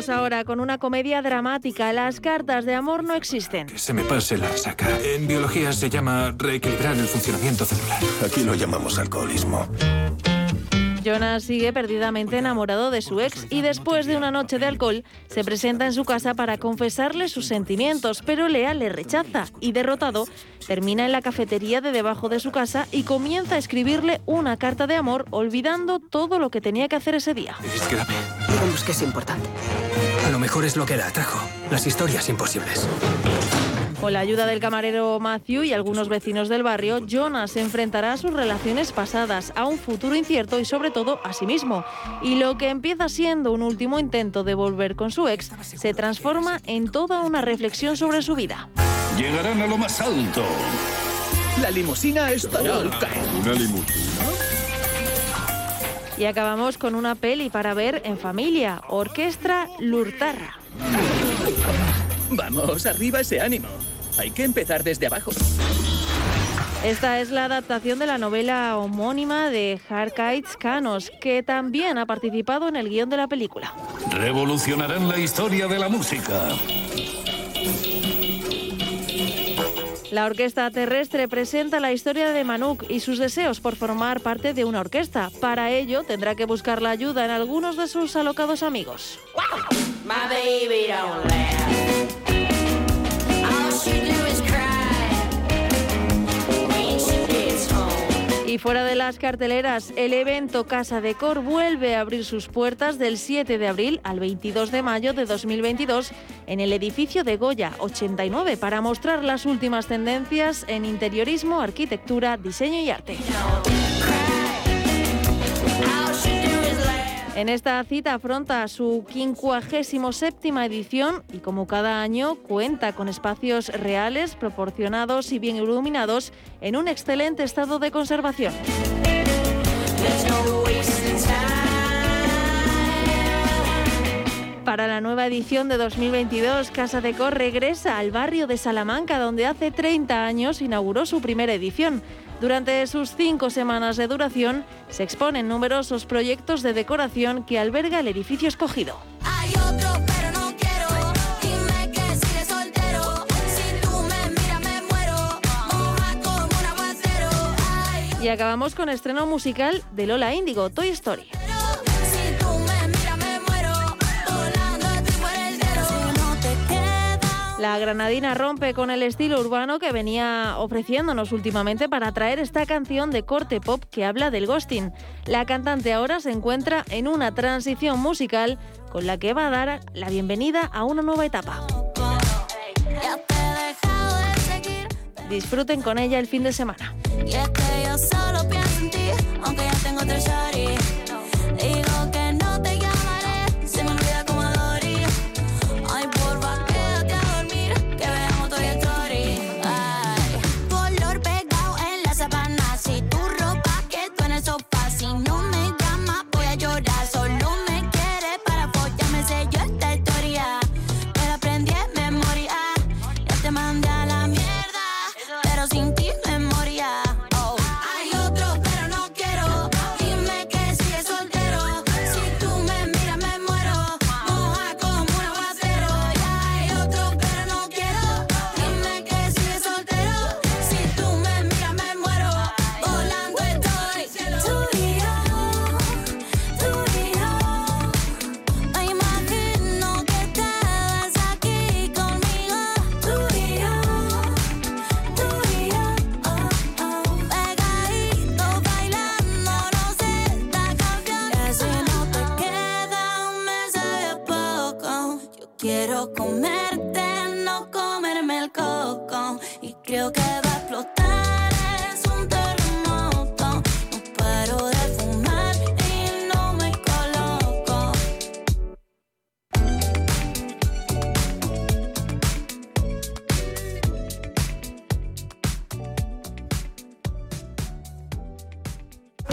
Vamos ahora con una comedia dramática. Las cartas de amor no existen. Que se me pase la saca. En biología se llama reequilibrar el funcionamiento celular. Aquí lo llamamos alcoholismo. Jonas sigue perdidamente enamorado de su ex y después de una noche de alcohol se presenta en su casa para confesarle sus sentimientos, pero Lea le rechaza y derrotado termina en la cafetería de debajo de su casa y comienza a escribirle una carta de amor olvidando todo lo que tenía que hacer ese día. Es grave. Digamos que es importante. A lo mejor es lo que la atrajo. Las historias imposibles. Con la ayuda del camarero Matthew y algunos vecinos del barrio, Jonas se enfrentará a sus relaciones pasadas, a un futuro incierto y sobre todo a sí mismo. Y lo que empieza siendo un último intento de volver con su ex se transforma en toda una reflexión sobre su vida. Llegarán a lo más alto. La limusina estará al caer. ¿Una limusina? Y acabamos con una peli para ver en familia, Orquestra Lurtarra. Vamos, arriba ese ánimo. Hay que empezar desde abajo. Esta es la adaptación de la novela homónima de Harkaitz Canos, que también ha participado en el guion de la película. Revolucionarán la historia de la música. La orquesta terrestre presenta la historia de Manuk y sus deseos por formar parte de una orquesta. Para ello tendrá que buscar la ayuda en algunos de sus alocados amigos. Y fuera de las carteleras, el evento Casa de Cor vuelve a abrir sus puertas del 7 de abril al 22 de mayo de 2022 en el edificio de Goya 89 para mostrar las últimas tendencias en interiorismo, arquitectura, diseño y arte. En esta cita afronta su 57 edición y como cada año cuenta con espacios reales, proporcionados y bien iluminados en un excelente estado de conservación. Para la nueva edición de 2022, Casa de Cor regresa al barrio de Salamanca, donde hace 30 años inauguró su primera edición. Durante sus cinco semanas de duración, se exponen numerosos proyectos de decoración que alberga el edificio escogido. Y acabamos con estreno musical de Lola Índigo, Toy Story. La granadina rompe con el estilo urbano que venía ofreciéndonos últimamente para traer esta canción de corte pop que habla del ghosting. La cantante ahora se encuentra en una transición musical con la que va a dar la bienvenida a una nueva etapa. Disfruten con ella el fin de semana.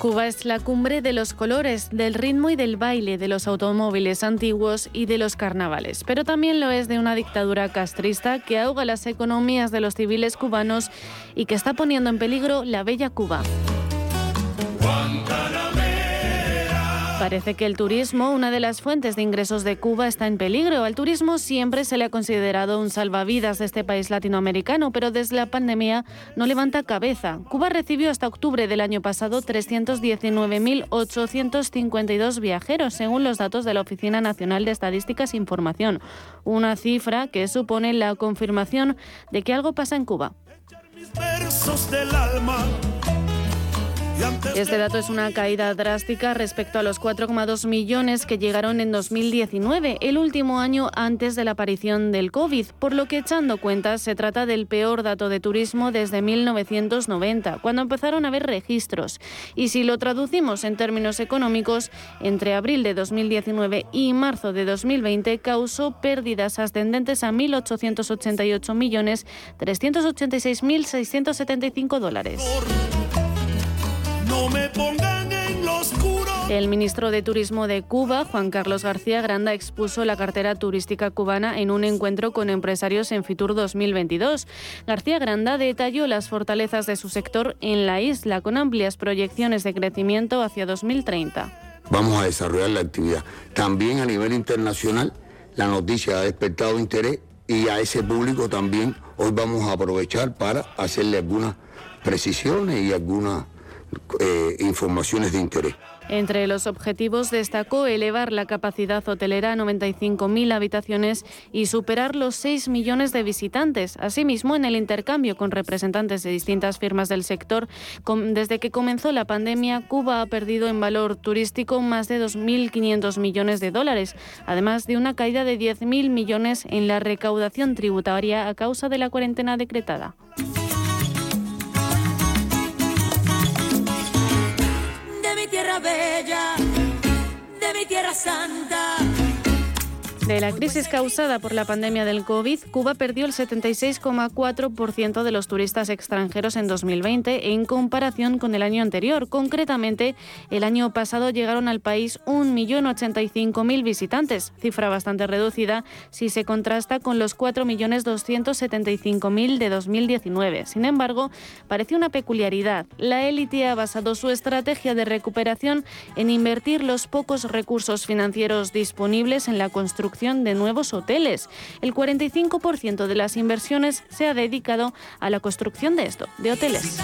Cuba es la cumbre de los colores, del ritmo y del baile, de los automóviles antiguos y de los carnavales. Pero también lo es de una dictadura castrista que ahoga las economías de los civiles cubanos y que está poniendo en peligro la bella Cuba. Parece que el turismo, una de las fuentes de ingresos de Cuba, está en peligro. Al turismo siempre se le ha considerado un salvavidas de este país latinoamericano, pero desde la pandemia no levanta cabeza. Cuba recibió hasta octubre del año pasado 319.852 viajeros, según los datos de la Oficina Nacional de Estadísticas e Información. Una cifra que supone la confirmación de que algo pasa en Cuba. Este dato es una caída drástica respecto a los 4,2 millones que llegaron en 2019, el último año antes de la aparición del COVID, por lo que echando cuentas se trata del peor dato de turismo desde 1990, cuando empezaron a haber registros. Y si lo traducimos en términos económicos, entre abril de 2019 y marzo de 2020 causó pérdidas ascendentes a 1.888.386.675 dólares. No me El ministro de Turismo de Cuba, Juan Carlos García Granda, expuso la cartera turística cubana en un encuentro con empresarios en Fitur 2022. García Granda detalló las fortalezas de su sector en la isla, con amplias proyecciones de crecimiento hacia 2030. Vamos a desarrollar la actividad. También a nivel internacional, la noticia ha despertado interés y a ese público también hoy vamos a aprovechar para hacerle algunas precisiones y algunas eh, informaciones de interés. Entre los objetivos destacó elevar la capacidad hotelera a 95.000 habitaciones y superar los 6 millones de visitantes. Asimismo, en el intercambio con representantes de distintas firmas del sector, desde que comenzó la pandemia, Cuba ha perdido en valor turístico más de 2.500 millones de dólares, además de una caída de 10.000 millones en la recaudación tributaria a causa de la cuarentena decretada. Tierra bella, de mi tierra santa. De la crisis causada por la pandemia del COVID, Cuba perdió el 76,4% de los turistas extranjeros en 2020 en comparación con el año anterior. Concretamente, el año pasado llegaron al país 1.085.000 visitantes, cifra bastante reducida si se contrasta con los 4.275.000 de 2019. Sin embargo, parece una peculiaridad. La élite ha basado su estrategia de recuperación en invertir los pocos recursos financieros disponibles en la construcción de nuevos hoteles. El 45% de las inversiones se ha dedicado a la construcción de esto, de hoteles.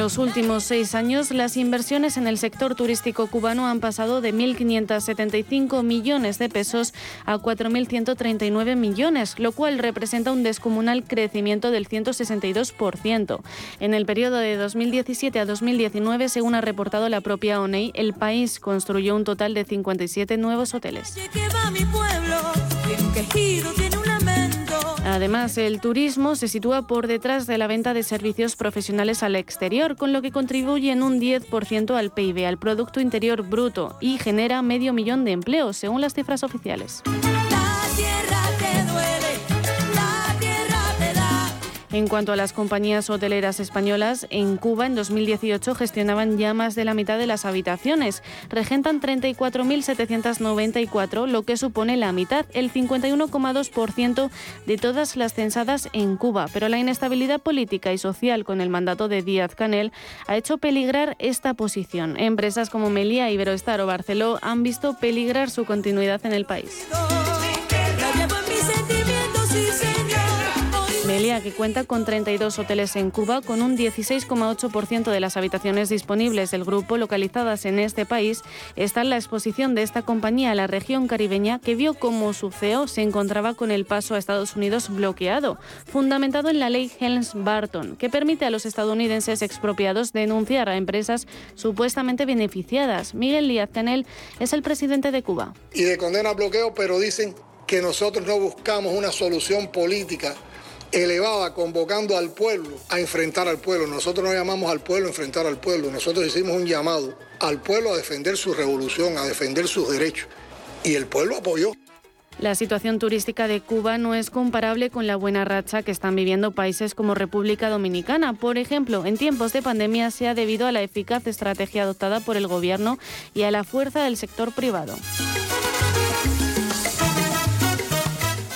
Los últimos seis años, las inversiones en el sector turístico cubano han pasado de 1.575 millones de pesos a 4.139 millones, lo cual representa un descomunal crecimiento del 162%. En el periodo de 2017 a 2019, según ha reportado la propia ONEI, el país construyó un total de 57 nuevos hoteles. Además, el turismo se sitúa por detrás de la venta de servicios profesionales al exterior, con lo que contribuye en un 10% al PIB, al Producto Interior Bruto, y genera medio millón de empleos, según las cifras oficiales. En cuanto a las compañías hoteleras españolas, en Cuba en 2018 gestionaban ya más de la mitad de las habitaciones. Regentan 34.794, lo que supone la mitad, el 51,2% de todas las censadas en Cuba. Pero la inestabilidad política y social con el mandato de Díaz Canel ha hecho peligrar esta posición. Empresas como Melia, Iberoestar o Barceló han visto peligrar su continuidad en el país. Que cuenta con 32 hoteles en Cuba, con un 16,8% de las habitaciones disponibles del grupo localizadas en este país, está en la exposición de esta compañía a la región caribeña que vio cómo su CEO se encontraba con el paso a Estados Unidos bloqueado, fundamentado en la ley Helms-Barton, que permite a los estadounidenses expropiados denunciar a empresas supuestamente beneficiadas. Miguel Díaz Canel es el presidente de Cuba. Y de condena bloqueo, pero dicen que nosotros no buscamos una solución política elevada convocando al pueblo a enfrentar al pueblo. Nosotros no llamamos al pueblo a enfrentar al pueblo, nosotros hicimos un llamado al pueblo a defender su revolución, a defender sus derechos. Y el pueblo apoyó. La situación turística de Cuba no es comparable con la buena racha que están viviendo países como República Dominicana. Por ejemplo, en tiempos de pandemia se ha debido a la eficaz estrategia adoptada por el Gobierno y a la fuerza del sector privado.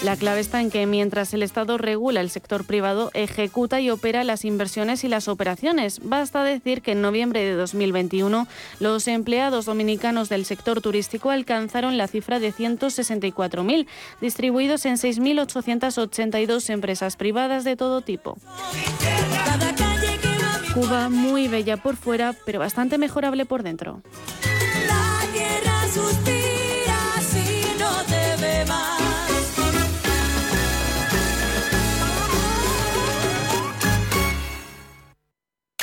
La clave está en que mientras el Estado regula el sector privado, ejecuta y opera las inversiones y las operaciones. Basta decir que en noviembre de 2021 los empleados dominicanos del sector turístico alcanzaron la cifra de 164.000, distribuidos en 6.882 empresas privadas de todo tipo. Cuba muy bella por fuera, pero bastante mejorable por dentro.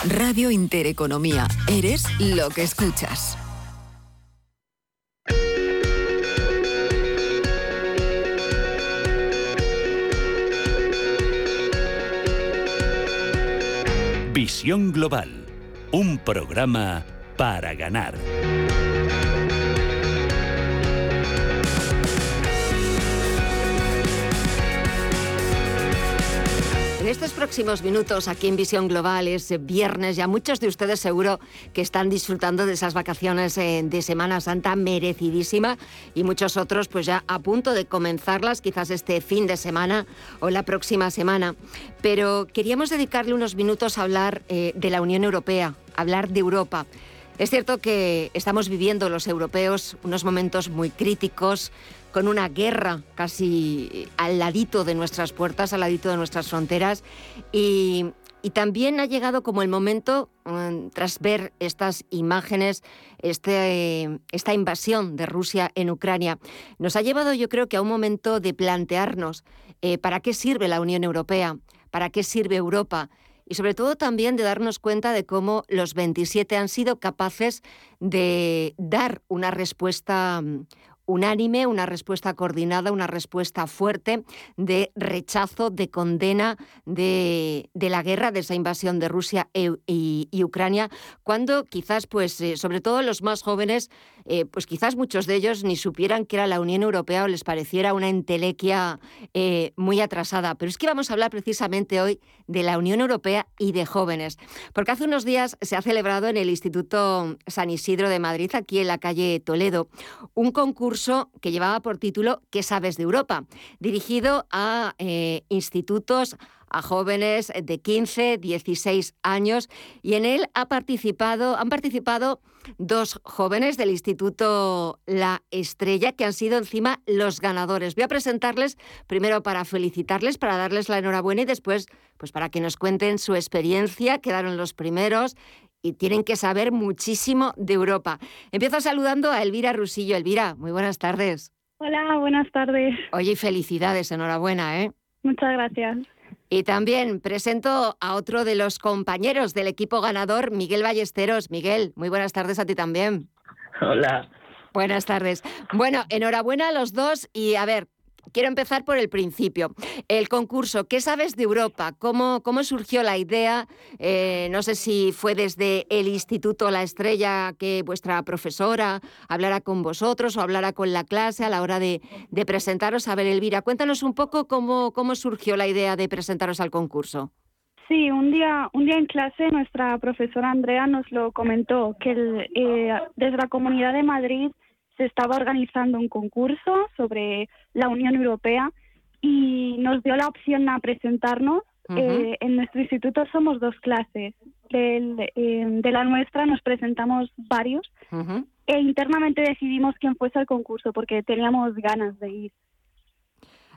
Radio Intereconomía. Eres lo que escuchas. Visión Global. Un programa para ganar. Estos próximos minutos, aquí en Visión Global, es viernes, ya muchos de ustedes seguro que están disfrutando de esas vacaciones eh, de Semana Santa merecidísima y muchos otros pues ya a punto de comenzarlas, quizás este fin de semana o la próxima semana. Pero queríamos dedicarle unos minutos a hablar eh, de la Unión Europea, hablar de Europa. Es cierto que estamos viviendo los europeos unos momentos muy críticos, con una guerra casi al ladito de nuestras puertas, al ladito de nuestras fronteras. Y, también ha llegado como el momento, mm, tras ver estas imágenes, este, esta invasión de Rusia en Ucrania, nos ha llevado yo creo que a un momento de plantearnos eh, para qué sirve la Unión Europea, para qué sirve Europa y sobre todo también de darnos cuenta de cómo los 27 han sido capaces de dar una respuesta mm, unánime, una respuesta coordinada, una respuesta fuerte de rechazo, de condena de, la guerra, de esa invasión de Rusia e, y, Ucrania, cuando quizás, pues, eh, sobre todo los más jóvenes, eh, pues quizás muchos de ellos ni supieran que era la Unión Europea o les pareciera una entelequia eh, muy atrasada. Pero es que vamos a hablar precisamente hoy de la Unión Europea y de jóvenes, porque hace unos días se ha celebrado en el Instituto San Isidro de Madrid, aquí en la calle Toledo, un concurso que llevaba por título ¿Qué sabes de Europa?, dirigido a eh, institutos a jóvenes de 15, 16 años y en él ha participado, han participado dos jóvenes del Instituto La Estrella que han sido encima los ganadores. Voy a presentarles primero para felicitarles, para darles la enhorabuena y después pues para que nos cuenten su experiencia, quedaron los primeros y tienen que saber muchísimo de Europa. Empiezo saludando a Elvira Rusillo. Elvira, muy buenas tardes. Hola, buenas tardes. Oye, felicidades, enhorabuena, ¿eh? Muchas gracias. Y también presento a otro de los compañeros del equipo ganador, Miguel Ballesteros. Miguel, muy buenas tardes a ti también. Hola. Buenas tardes. Bueno, enhorabuena a los dos y a ver, Quiero empezar por el principio. El concurso, ¿qué sabes de Europa? ¿Cómo, cómo surgió la idea? Eh, no sé si fue desde el Instituto La Estrella que vuestra profesora hablara con vosotros o hablara con la clase a la hora de, presentaros. A ver, Elvira, cuéntanos un poco cómo, cómo surgió la idea de presentaros al concurso. Sí, un día, un día en clase nuestra profesora Andrea nos lo comentó, que eh, desde la Comunidad de Madrid se estaba organizando un concurso sobre la Unión Europea y nos dio la opción a presentarnos. Eh, en nuestro instituto somos dos clases. Eh, de la nuestra nos presentamos varios e internamente decidimos quién fuese al concurso porque teníamos ganas de ir.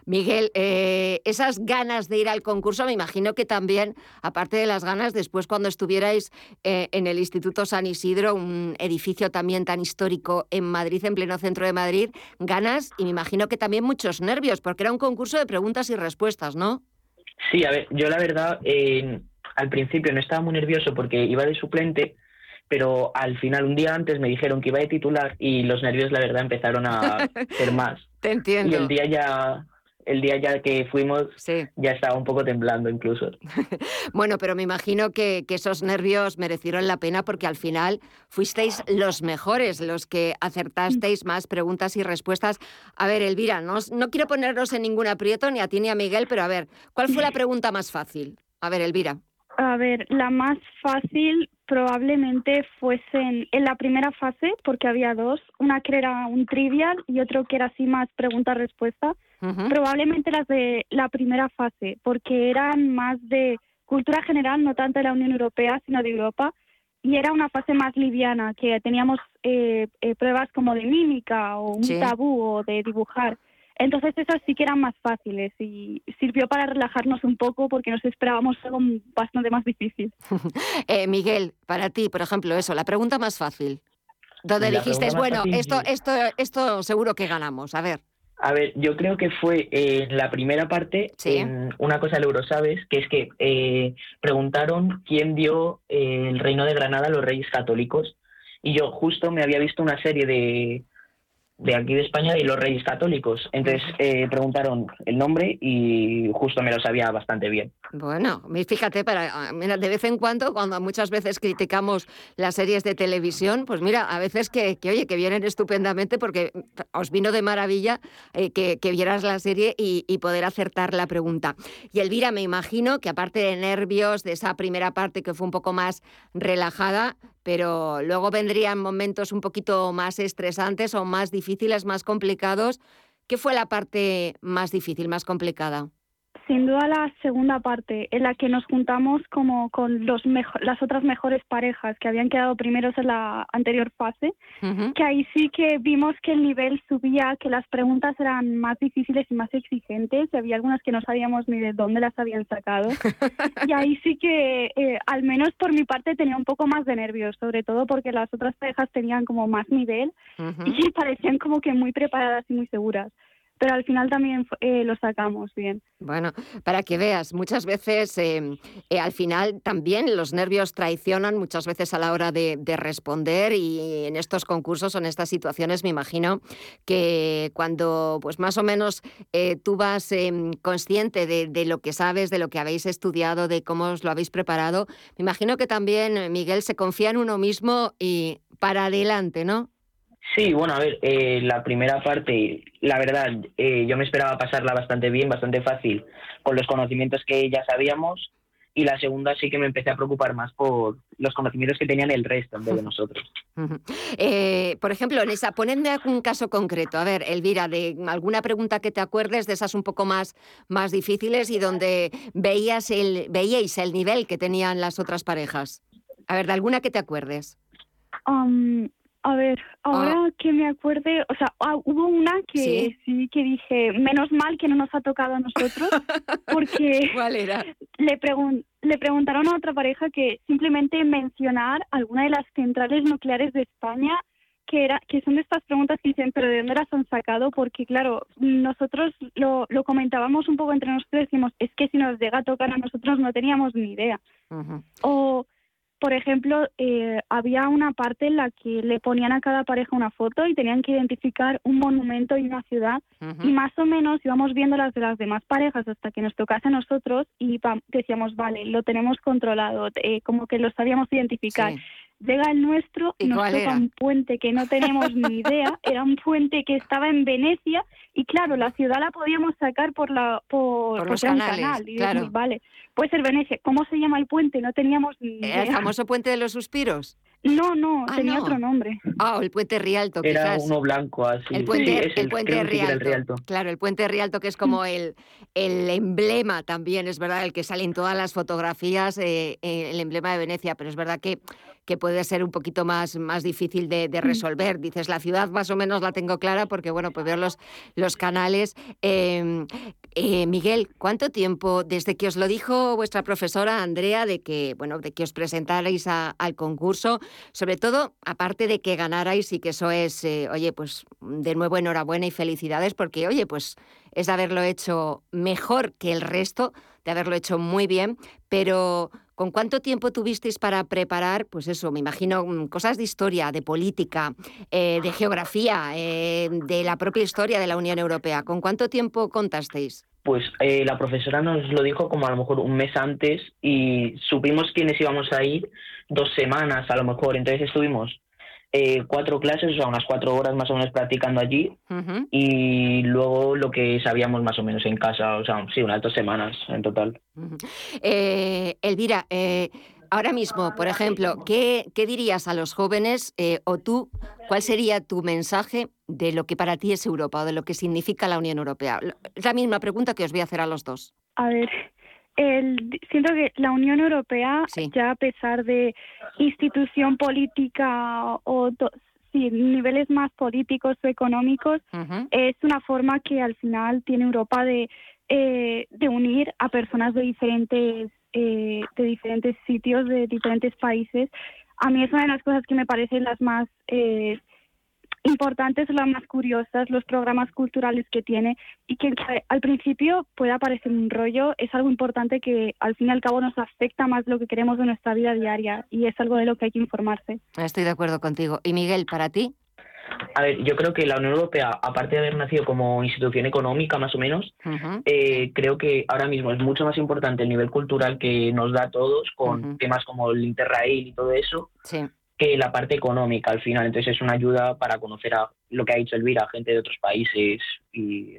Miguel, eh, esas ganas de ir al concurso, me imagino que también, aparte de las ganas, después cuando estuvierais eh, en el Instituto San Isidro, un edificio también tan histórico en Madrid, en pleno centro de Madrid, ganas y me imagino que también muchos nervios, porque era un concurso de preguntas y respuestas, ¿no? Sí, a ver, yo la verdad, al principio no estaba muy nervioso porque iba de suplente, pero al final, un día antes, me dijeron que iba de titular y los nervios, la verdad, empezaron a ser más. Te entiendo. Y el día ya el día ya que fuimos ya estaba un poco temblando incluso. bueno, pero me imagino que, esos nervios merecieron la pena porque al final fuisteis los mejores, los que acertasteis más preguntas y respuestas. A ver, Elvira, no, no quiero ponernos en ningún aprieto, ni a ti ni a Miguel, pero a ver, ¿cuál fue la pregunta más fácil? A ver, Elvira. A ver, la más fácil probablemente fuesen en la primera fase, porque había dos, una que era un trivial y otro que era así más pregunta-respuesta. Probablemente las de la primera fase, porque eran más de cultura general, no tanto de la Unión Europea, sino de Europa, y era una fase más liviana, que teníamos eh, eh, pruebas como de mímica o un tabú o de dibujar. Entonces esas sí que eran más fáciles y sirvió para relajarnos un poco porque nos esperábamos algo bastante más difícil. eh, Miguel, para ti, por ejemplo, eso, la pregunta más fácil. Donde dijiste, bueno, esto, esto, esto seguro que ganamos. A ver. A ver, yo creo que fue en la primera parte, en una cosa del Eurosabes, que es que eh, preguntaron quién dio eh, el reino de Granada a los reyes católicos. Y yo justo me había visto una serie de, de aquí de España y los reyes católicos. Entonces eh, preguntaron el nombre y justo me lo sabía bastante bien. Bueno, fíjate, para, ah, de vez en cuando, cuando muchas veces criticamos las series de televisión, pues mira, a veces que, oye, que vienen estupendamente porque os vino de maravilla eh, que, vieras la serie y, y, poder acertar la pregunta. Y Elvira, me imagino que aparte de nervios, de esa primera parte que fue un poco más relajada, pero luego vendrían momentos un poquito más estresantes o más difíciles, más complicados. ¿Qué fue la parte más difícil, más complicada? Sin duda la segunda parte, en la que nos juntamos como con los las otras mejores parejas que habían quedado primeros en la anterior fase, que ahí sí que vimos que el nivel subía, que las preguntas eran más difíciles y más exigentes, y había algunas que no sabíamos ni de dónde las habían sacado. y ahí sí que, eh, al menos por mi parte, tenía un poco más de nervios, sobre todo porque las otras parejas tenían como más nivel y parecían como que muy preparadas y muy seguras pero al final también eh, lo sacamos bien. Bueno, para que veas, muchas veces em, eh, al final también los nervios traicionan muchas veces a la hora de, responder y en estos concursos o en estas situaciones me imagino que cuando pues más o menos eh, tú vas consciente de, de, lo que sabes, de lo que habéis estudiado, de cómo os lo habéis preparado, me imagino que también Miguel se confía en uno mismo y para adelante, ¿no? Sí, bueno, a ver, eh, la primera parte, la verdad, eh, yo me esperaba pasarla bastante bien, bastante fácil, con los conocimientos que ya sabíamos, y la segunda sí que me empecé a preocupar más por los conocimientos que tenían el resto en vez de nosotros. Eh, por ejemplo, en esa, ponedme un caso concreto. A ver, Elvira, de alguna pregunta que te acuerdes de esas un poco más, más difíciles y donde veías el, veíais el nivel que tenían las otras parejas. A ver, de alguna que te acuerdes. Um, a ver, ahora ah. que me acuerde, o sea, ah, hubo una que ¿Sí? que dije, menos mal que no nos ha tocado a nosotros, porque ¿Cuál era? Le, le preguntaron a otra pareja que simplemente mencionar alguna de las centrales nucleares de España, que era que son de estas preguntas que dicen, pero ¿de dónde las han sacado? Porque claro, nosotros lo, lo comentábamos un poco entre nosotros, decimos, es que si nos llega a tocar a nosotros no teníamos ni idea. O por ejemplo, eh, había una parte en la que le ponían a cada pareja una foto y tenían que identificar un monumento y una ciudad. Y más o menos íbamos viendo las de las demás parejas hasta que nos tocase a nosotros y decíamos, vale, lo tenemos controlado, eh, como que lo sabíamos identificar. Llega el nuestro y nos toca un puente que no tenemos ni idea. Era un puente que estaba en Venecia y claro, la ciudad la podíamos sacar por la por, los canal. Y claro. vale, puede ser Venecia. ¿Cómo se llama el puente? No teníamos ni idea. ¿El famoso puente de los suspiros? No, no, ah, tenía otro nombre. Ah, el puente Rialto, Era uno blanco así. El puente, el, puente Rialto. Claro, el puente Rialto que es como el, el emblema también, es verdad, el que sale en todas las fotografías, eh, eh, el emblema de Venecia, pero es verdad que que puede ser un poquito más, más difícil de, Mm. resolver. Dices, la ciudad más o menos la tengo clara porque, bueno, pues veo los, los canales. Eh, eh, Miguel, ¿cuánto tiempo desde que os lo dijo vuestra profesora Andrea de que, bueno, de que os presentarais a- al concurso, sobre todo, aparte de que ganarais y que eso es, eh, oye, pues de nuevo enhorabuena y felicidades porque, oye, pues es haberlo hecho mejor que el resto, de haberlo hecho muy bien, pero ¿con cuánto tiempo tuvisteis para preparar, pues eso, me imagino, mm, cosas de historia, de política, eh, de geografía, eh, de la propia historia de la Unión Europea? ¿Con cuánto tiempo contasteis? Pues eh, la profesora nos lo dijo como a lo mejor un mes antes y supimos quiénes íbamos a ir dos semanas a lo mejor. Entonces estuvimos eh, cuatro clases, o sea, unas cuatro horas más o menos practicando allí y luego lo que sabíamos más o menos en casa, o sea, sí, unas dos semanas en total. Eh, Elvira, eh, ahora mismo, por ejemplo, ¿qué, qué dirías a los jóvenes eh, o tú, cuál sería tu mensaje de lo que para ti es Europa o de lo que significa la Unión Europea? La misma pregunta que os voy a hacer a los dos. A ver, el, siento que la Unión Europea, ya a pesar de institución política o sí, niveles más políticos o económicos, es una forma que al final tiene Europa de, eh, de unir a personas de diferentes, eh, de diferentes sitios, de diferentes países. A mí es una de las cosas que me parecen las más eh, importantes, las más curiosas, los programas culturales que tiene y que al principio pueda parecer un rollo, es algo importante que al fin y al cabo nos afecta más lo que queremos de nuestra vida diaria y es algo de lo que hay que informarse. Estoy de acuerdo contigo. Y Miguel, para ti. A ver, yo creo que la Unión Europea, aparte de haber nacido como institución económica más o menos, eh, creo que ahora mismo es mucho más importante el nivel cultural que nos da a todos con temas como el Interrail y todo eso que la parte económica al final. Entonces es una ayuda para conocer a lo que ha dicho Elvira, gente de otros países y.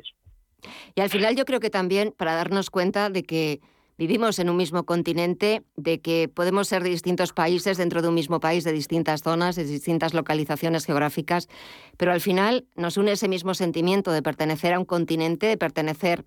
Y al final yo creo que también para darnos cuenta de que vivimos en un mismo continente, de que podemos ser de distintos países dentro de un mismo país, de distintas zonas, de distintas localizaciones geográficas, pero al final nos une ese mismo sentimiento de pertenecer a un continente, de pertenecer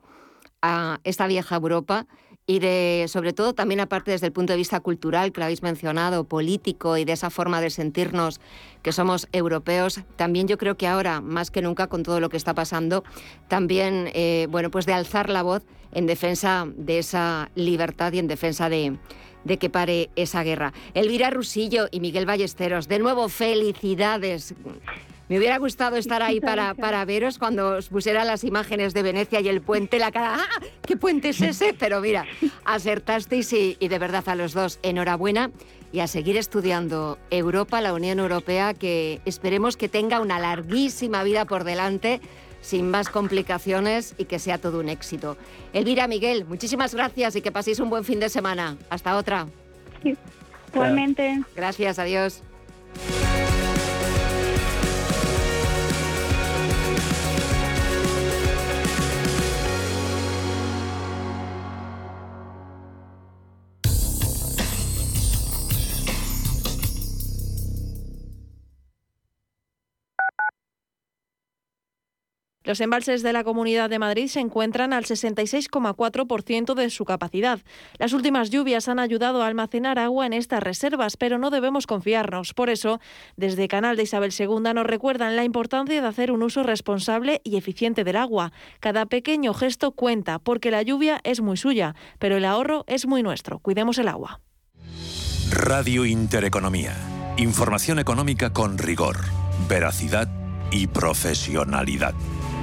a esta vieja Europa y de, sobre todo, también aparte desde el punto de vista cultural que lo habéis mencionado, político y de esa forma de sentirnos que somos europeos, también yo creo que ahora, más que nunca, con todo lo que está pasando, también, eh, bueno, pues de alzar la voz en defensa de esa libertad y en defensa de, de que pare esa guerra. Elvira Rusillo y Miguel Ballesteros, de nuevo, felicidades. Me hubiera gustado estar ahí para, para veros cuando os pusiera las imágenes de Venecia y el puente, la cara, ¡ah! ¿Qué puente es ese? Pero mira, acertasteis y, y de verdad a los dos, enhorabuena y a seguir estudiando Europa, la Unión Europea, que esperemos que tenga una larguísima vida por delante, sin más complicaciones y que sea todo un éxito. Elvira, Miguel, muchísimas gracias y que paséis un buen fin de semana. Hasta otra. Igualmente. Gracias, adiós. Los embalses de la Comunidad de Madrid se encuentran al 66,4% de su capacidad. Las últimas lluvias han ayudado a almacenar agua en estas reservas, pero no debemos confiarnos. Por eso, desde Canal de Isabel II nos recuerdan la importancia de hacer un uso responsable y eficiente del agua. Cada pequeño gesto cuenta, porque la lluvia es muy suya, pero el ahorro es muy nuestro. Cuidemos el agua. Radio Intereconomía. Información económica con rigor, veracidad y profesionalidad.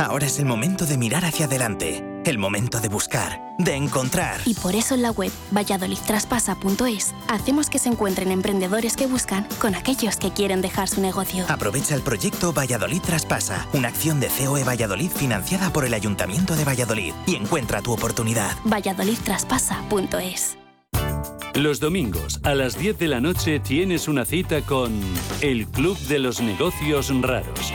Ahora es el momento de mirar hacia adelante, el momento de buscar, de encontrar. Y por eso en la web valladolidtraspasa.es hacemos que se encuentren emprendedores que buscan con aquellos que quieren dejar su negocio. Aprovecha el proyecto Valladolid Traspasa, una acción de COE Valladolid financiada por el Ayuntamiento de Valladolid y encuentra tu oportunidad. valladolidtraspasa.es Los domingos a las 10 de la noche tienes una cita con El Club de los Negocios Raros.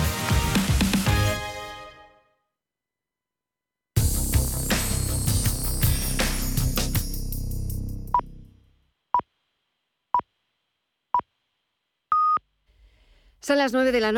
Son las 9 de la noche.